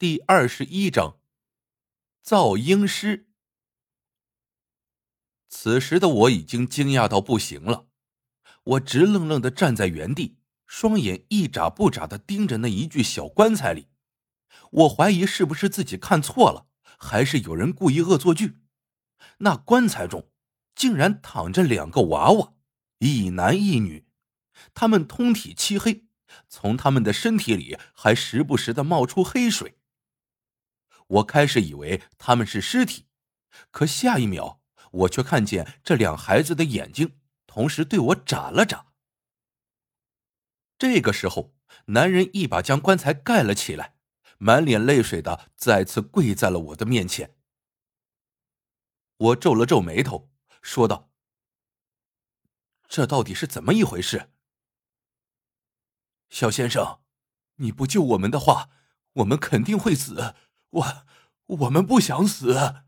第二十一章造婴师。此时的我已经惊讶到不行了，我直愣愣的站在原地，双眼一眨不眨的盯着那一具小棺材里。我怀疑是不是自己看错了，还是有人故意恶作剧？那棺材中竟然躺着两个娃娃，一男一女，他们通体漆黑，从他们的身体里还时不时的冒出黑水。我开始以为他们是尸体，可下一秒，我却看见这两孩子的眼睛同时对我眨了眨。这个时候，男人一把将棺材盖了起来，满脸泪水的再次跪在了我的面前。我皱了皱眉头，说道：“这到底是怎么一回事？”小先生，你不救我们的话，我们肯定会死。我我们不想死。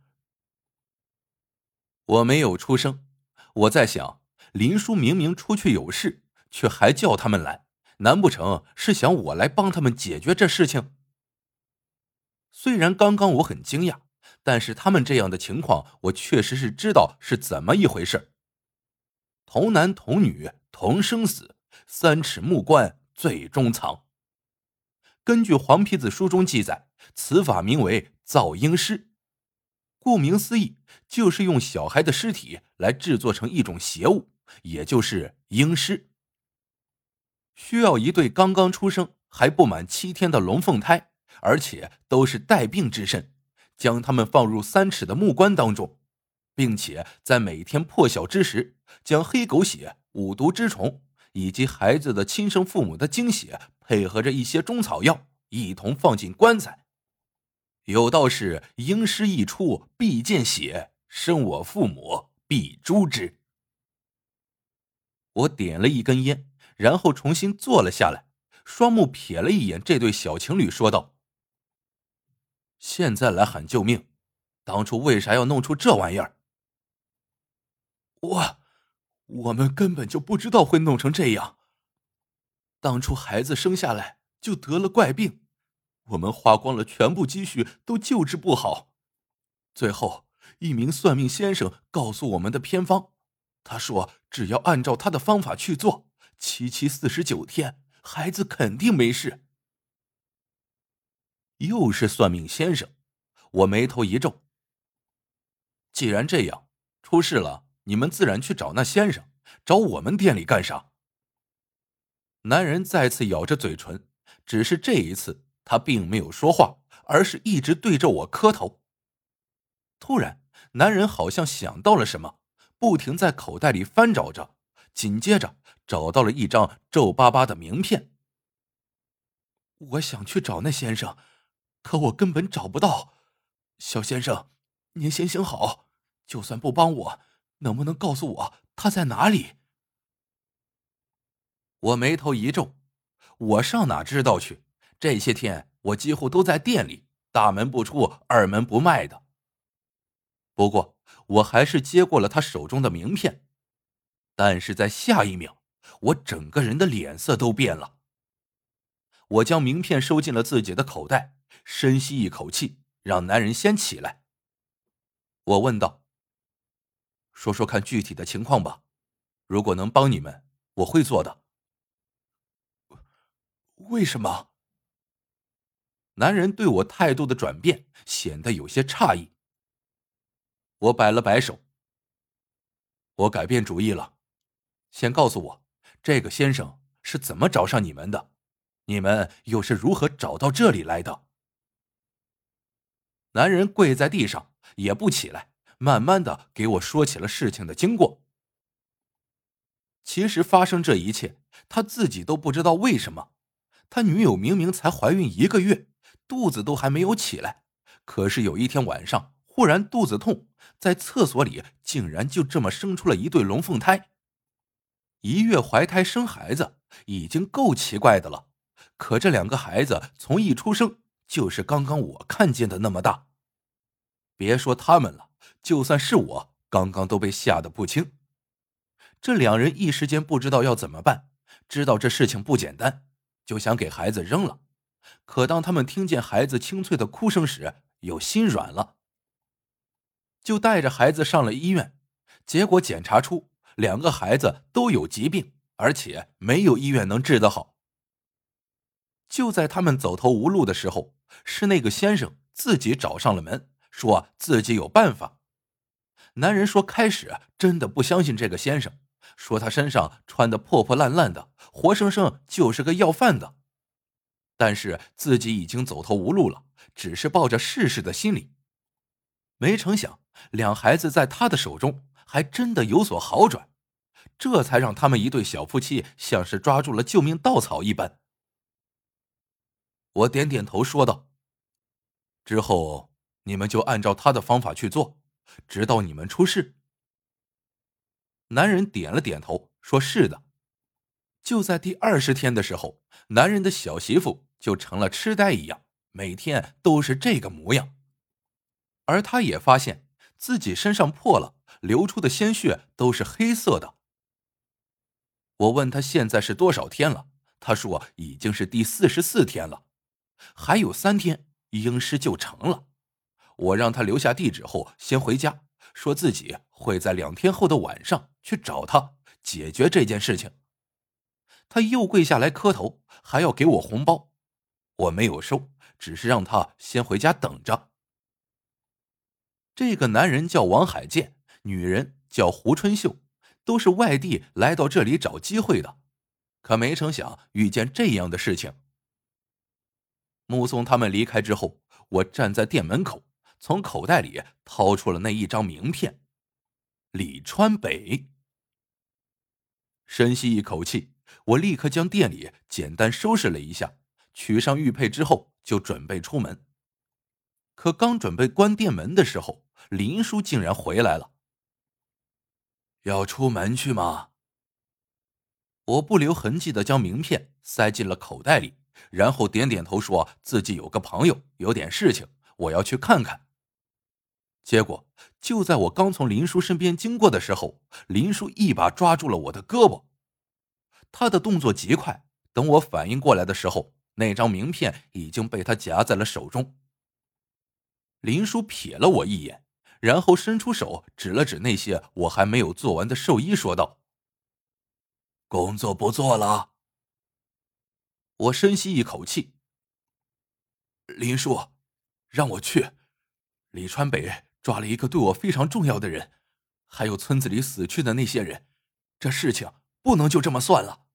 我没有出声，我在想，林叔明明出去有事，却还叫他们来，难不成是想我来帮他们解决这事情？虽然刚刚我很惊讶，但是他们这样的情况，我确实是知道是怎么一回事。童男童女同生死，三尺木棺最终藏。根据黄皮子书中记载。此法名为造婴尸，顾名思义，就是用小孩的尸体来制作成一种邪物，也就是婴尸。需要一对刚刚出生还不满七天的龙凤胎，而且都是带病之身，将他们放入三尺的木棺当中，并且在每天破晓之时，将黑狗血、五毒之虫以及孩子的亲生父母的精血，配合着一些中草药，一同放进棺材。有道是：“婴尸一出必见血，生我父母必诛之。”我点了一根烟，然后重新坐了下来，双目瞥了一眼这对小情侣，说道：“现在来喊救命，当初为啥要弄出这玩意儿？”我，我们根本就不知道会弄成这样。当初孩子生下来就得了怪病。我们花光了全部积蓄，都救治不好。最后一名算命先生告诉我们的偏方，他说只要按照他的方法去做，七七四十九天，孩子肯定没事。又是算命先生，我眉头一皱。既然这样，出事了，你们自然去找那先生，找我们店里干啥？男人再次咬着嘴唇，只是这一次。他并没有说话，而是一直对着我磕头。突然，男人好像想到了什么，不停在口袋里翻找着，紧接着找到了一张皱巴巴的名片。我想去找那先生，可我根本找不到。小先生，您行行好，就算不帮我，能不能告诉我他在哪里？我眉头一皱，我上哪知道去？这些天我几乎都在店里，大门不出，二门不迈的。不过我还是接过了他手中的名片，但是在下一秒，我整个人的脸色都变了。我将名片收进了自己的口袋，深吸一口气，让男人先起来。我问道：“说说看具体的情况吧，如果能帮你们，我会做的。”为什么？男人对我态度的转变显得有些诧异。我摆了摆手，我改变主意了。先告诉我，这个先生是怎么找上你们的？你们又是如何找到这里来的？男人跪在地上也不起来，慢慢的给我说起了事情的经过。其实发生这一切，他自己都不知道为什么。他女友明明才怀孕一个月。肚子都还没有起来，可是有一天晚上忽然肚子痛，在厕所里竟然就这么生出了一对龙凤胎。一月怀胎生孩子已经够奇怪的了，可这两个孩子从一出生就是刚刚我看见的那么大。别说他们了，就算是我，刚刚都被吓得不轻。这两人一时间不知道要怎么办，知道这事情不简单，就想给孩子扔了。可当他们听见孩子清脆的哭声时，又心软了，就带着孩子上了医院。结果检查出两个孩子都有疾病，而且没有医院能治得好。就在他们走投无路的时候，是那个先生自己找上了门，说自己有办法。男人说：“开始真的不相信这个先生，说他身上穿的破破烂烂的，活生生就是个要饭的。但是自己已经走投无路了，只是抱着试试的心理。没成想，两孩子在他的手中还真的有所好转，这才让他们一对小夫妻像是抓住了救命稻草一般。”我点点头说道：“之后你们就按照他的方法去做。”直到你们出事，男人点了点头，说是的。就在第二十天的时候，男人的小媳妇就成了痴呆一样，每天都是这个模样。而他也发现自己身上破了，流出的鲜血都是黑色的。我问他现在是多少天了，他说已经是第四十四天了，还有三天婴尸就成了。我让他留下地址后先回家，说自己会在两天后的晚上去找他解决这件事情。他又跪下来磕头，还要给我红包，我没有收，只是让他先回家等着。这个男人叫王海建，女人叫胡春秀，都是外地来到这里找机会的，可没成想遇见这样的事情。目送他们离开之后，我站在店门口。从口袋里掏出了那一张名片，李川北。深吸一口气，我立刻将店里简单收拾了一下，取上玉佩之后就准备出门。可刚准备关店门的时候，林叔竟然回来了。要出门去吗？我不留痕迹的将名片塞进了口袋里，然后点点头，说自己有个朋友有点事情，我要去看看。结果就在我刚从林叔身边经过的时候，林叔一把抓住了我的胳膊。他的动作极快，等我反应过来的时候，那张名片已经被他夹在了手中。林叔瞥了我一眼，然后伸出手指了指那些我还没有做完的寿衣，说道：“工作不做了。”我深吸一口气。林叔，让我去，李川北。抓了一个对我非常重要的人，还有村子里死去的那些人，这事情不能就这么算了。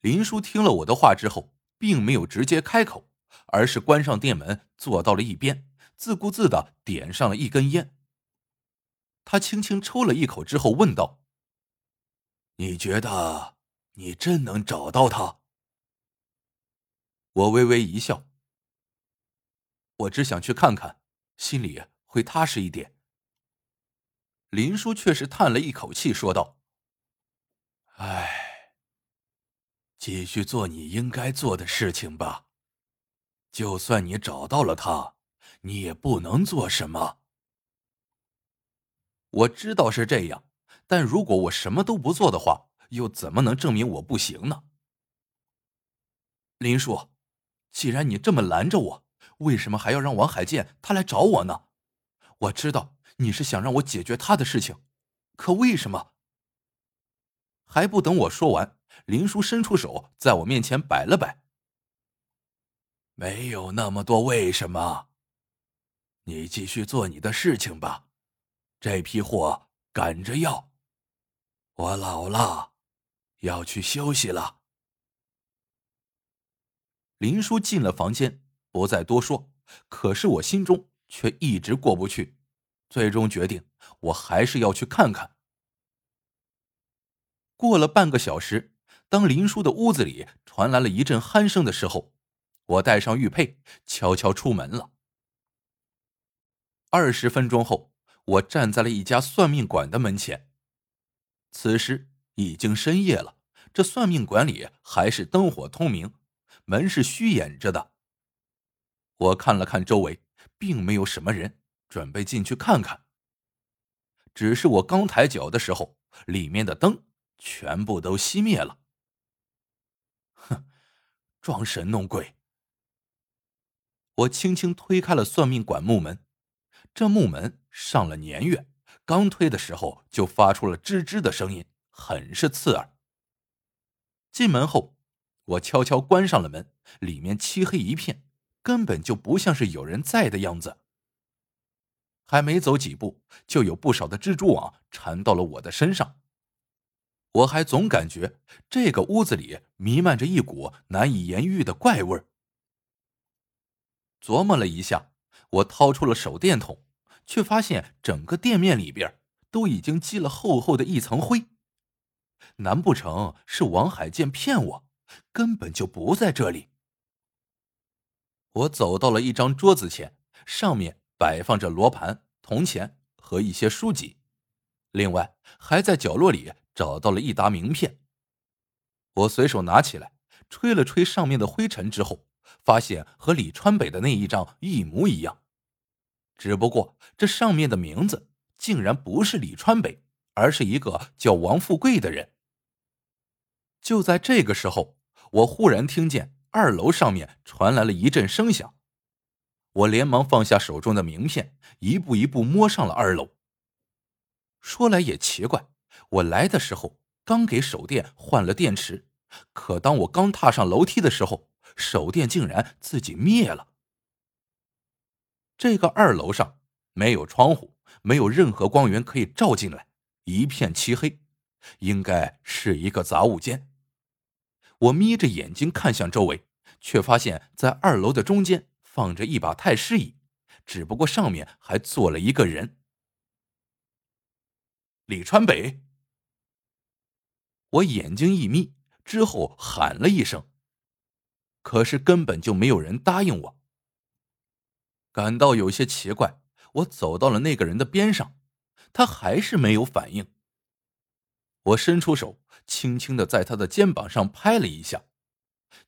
林叔听了我的话之后，并没有直接开口，而是关上店门，坐到了一边，自顾自的点上了一根烟。他轻轻抽了一口之后，问道：“你觉得你真能找到他？”我微微一笑：“我只想去看看。”心里会踏实一点。林叔却是叹了一口气，说道：“唉，继续做你应该做的事情吧。就算你找到了他，你也不能做什么。我知道是这样，但如果我什么都不做的话，又怎么能证明我不行呢？”林叔，既然你这么拦着我。为什么还要让王海建他来找我呢？我知道你是想让我解决他的事情，可为什么？还不等我说完，林叔伸出手在我面前摆了摆。没有那么多为什么。你继续做你的事情吧，这批货赶着要。我老了，要去休息了。林叔进了房间。不再多说，可是我心中却一直过不去，最终决定我还是要去看看。过了半个小时，当林叔的屋子里传来了一阵鼾声的时候，我带上玉佩，悄悄出门了。二十分钟后，我站在了一家算命馆的门前。此时已经深夜了，这算命馆里还是灯火通明，门是虚掩着的。我看了看周围，并没有什么人，准备进去看看。只是我刚抬脚的时候，里面的灯全部都熄灭了。哼，装神弄鬼。我轻轻推开了算命馆木门，这木门上了年月，刚推的时候就发出了吱吱的声音，很是刺耳。进门后，我悄悄关上了门，里面漆黑一片，根本就不像是有人在的样子。还没走几步，就有不少的蜘蛛网缠到了我的身上。我还总感觉这个屋子里弥漫着一股难以言喻的怪味儿。琢磨了一下，我掏出了手电筒，却发现整个店面里边都已经积了厚厚的一层灰。难不成是王海剑骗我，根本就不在这里？我走到了一张桌子前，上面摆放着罗盘、铜钱和一些书籍，另外还在角落里找到了一沓名片。我随手拿起来，吹了吹上面的灰尘之后。发现和李川北的那一张一模一样，只不过这上面的名字竟然不是李川北，而是一个叫王富贵的人。就在这个时候，我忽然听见二楼上面传来了一阵声响，我连忙放下手中的名片，一步一步摸上了二楼。说来也奇怪，我来的时候刚给手电换了电池，可当我刚踏上楼梯的时候。手电竟然自己灭了。这个二楼上没有窗户，没有任何光源可以照进来，一片漆黑，应该是一个杂物间。我眯着眼睛看向周围，却发现，在二楼的中间放着一把太师椅，只不过上面还坐了一个人。李川北。我眼睛一眯，之后喊了一声。可是根本就没有人答应我。感到有些奇怪，我走到了那个人的边上，他还是没有反应。我伸出手，轻轻的在他的肩膀上拍了一下，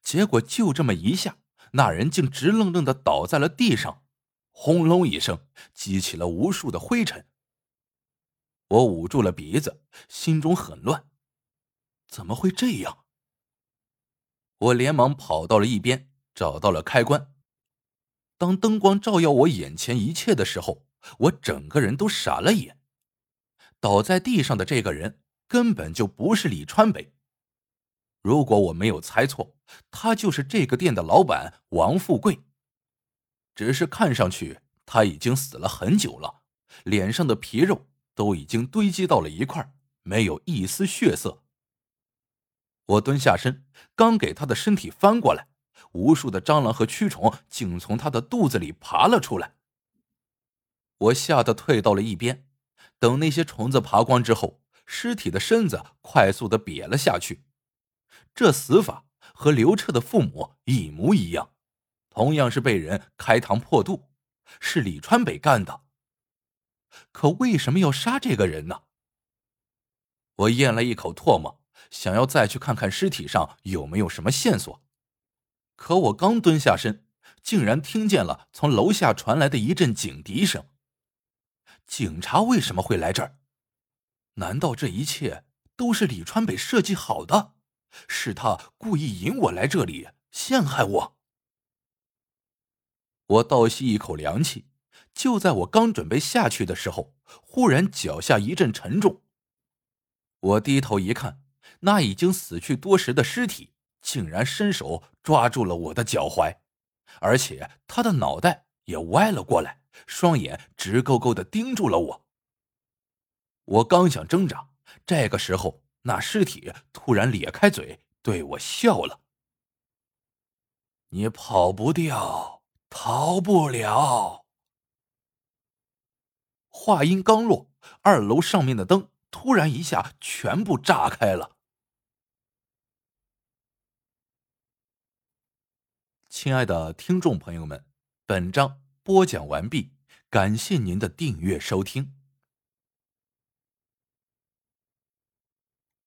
结果就这么一下，那人竟直愣愣的倒在了地上，轰隆一声，激起了无数的灰尘。我捂住了鼻子，心中很乱，怎么会这样？我连忙跑到了一边，找到了开关。当灯光照耀我眼前一切的时候，我整个人都傻了眼。倒在地上的这个人根本就不是李川北。如果我没有猜错，他就是这个店的老板王富贵。只是看上去他已经死了很久了，脸上的皮肉都已经堆积到了一块，没有一丝血色。我蹲下身，刚给他的身体翻过来，无数的蟑螂和蛆虫竟从他的肚子里爬了出来。我吓得退到了一边。等那些虫子爬光之后，尸体的身子快速的瘪了下去。这死法和刘彻的父母一模一样，同样是被人开膛破肚，是李川北干的。可为什么要杀这个人呢？我咽了一口唾沫。想要再去看看尸体上有没有什么线索，可我刚蹲下身，竟然听见了从楼下传来的一阵警笛声。警察为什么会来这儿？难道这一切都是李川北设计好的？是他故意引我来这里陷害我？我倒吸一口凉气，就在我刚准备下去的时候，忽然脚下一阵沉重。我低头一看。那已经死去多时的尸体，竟然伸手抓住了我的脚踝，而且他的脑袋也歪了过来，双眼直勾勾的盯住了我。我刚想挣扎，这个时候，那尸体突然咧开嘴对我笑了：“你跑不掉，逃不了。”话音刚落，二楼上面的灯突然一下全部炸开了。亲爱的听众朋友们，本章播讲完毕，感谢您的订阅收听。